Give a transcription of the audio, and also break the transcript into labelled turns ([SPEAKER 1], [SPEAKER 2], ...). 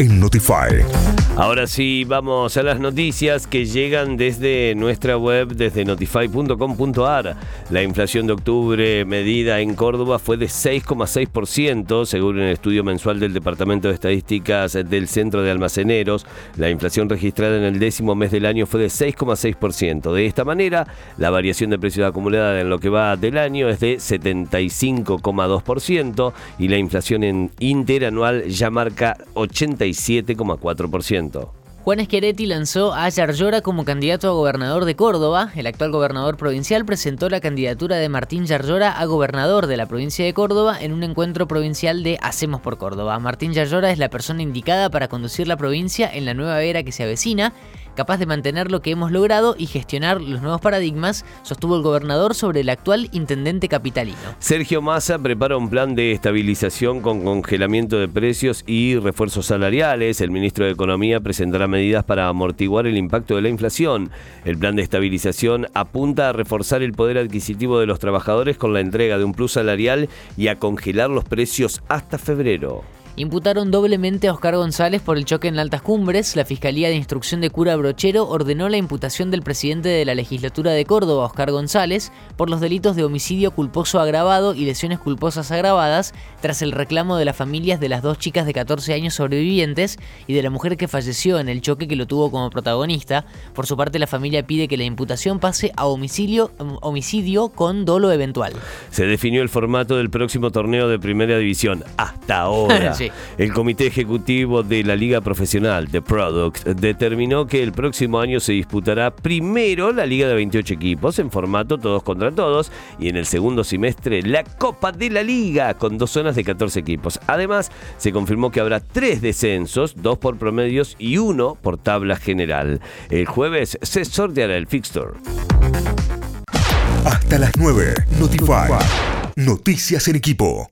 [SPEAKER 1] en Notify.
[SPEAKER 2] Ahora sí, vamos a las noticias que llegan desde nuestra web, desde notify.com.ar. La inflación de octubre medida en Córdoba fue de 6,6%, según el estudio mensual del Departamento de Estadísticas del Centro de Almaceneros. La inflación registrada en el décimo mes del año fue de 6,6%. De esta manera, la variación de precios acumulada en lo que va del año es de 75,2% y la inflación interanual ya marca 85 7,4%.
[SPEAKER 3] Juan Schiaretti lanzó a Yarlora como candidato a gobernador de Córdoba. El actual gobernador provincial presentó la candidatura de Martín Yarlora a gobernador de la provincia de Córdoba en un encuentro provincial de Hacemos por Córdoba. Martín Yarlora es la persona indicada para conducir la provincia en la nueva era que se avecina capaz de mantener lo que hemos logrado y gestionar los nuevos paradigmas, sostuvo el gobernador sobre el actual intendente capitalino.
[SPEAKER 2] Sergio Massa prepara un plan de estabilización con congelamiento de precios y refuerzos salariales. El ministro de Economía presentará medidas para amortiguar el impacto de la inflación. El plan de estabilización apunta a reforzar el poder adquisitivo de los trabajadores con la entrega de un plus salarial y a congelar los precios hasta febrero.
[SPEAKER 3] Imputaron doblemente a Oscar González por el choque en Altas Cumbres. La Fiscalía de Instrucción de Cura Brochero ordenó la imputación del presidente de la legislatura de Córdoba, Oscar González, por los delitos de homicidio culposo agravado y lesiones culposas agravadas, tras el reclamo de las familias de las dos chicas de 14 años sobrevivientes y de la mujer que falleció en el choque que lo tuvo como protagonista. Por su parte, la familia pide que la imputación pase a homicidio, homicidio con dolo eventual.
[SPEAKER 2] Se definió el formato del próximo torneo de Primera División. Hasta ahora. El Comité Ejecutivo de la Liga Profesional de Product determinó que el próximo año se disputará primero la Liga de 28 equipos en formato todos contra todos y en el segundo semestre la Copa de la Liga con dos zonas de 14 equipos. Además, se confirmó que habrá tres descensos, dos por promedios y uno por tabla general. El jueves se sorteará el fixture.
[SPEAKER 1] Hasta las 9, Notify. Noticias en equipo.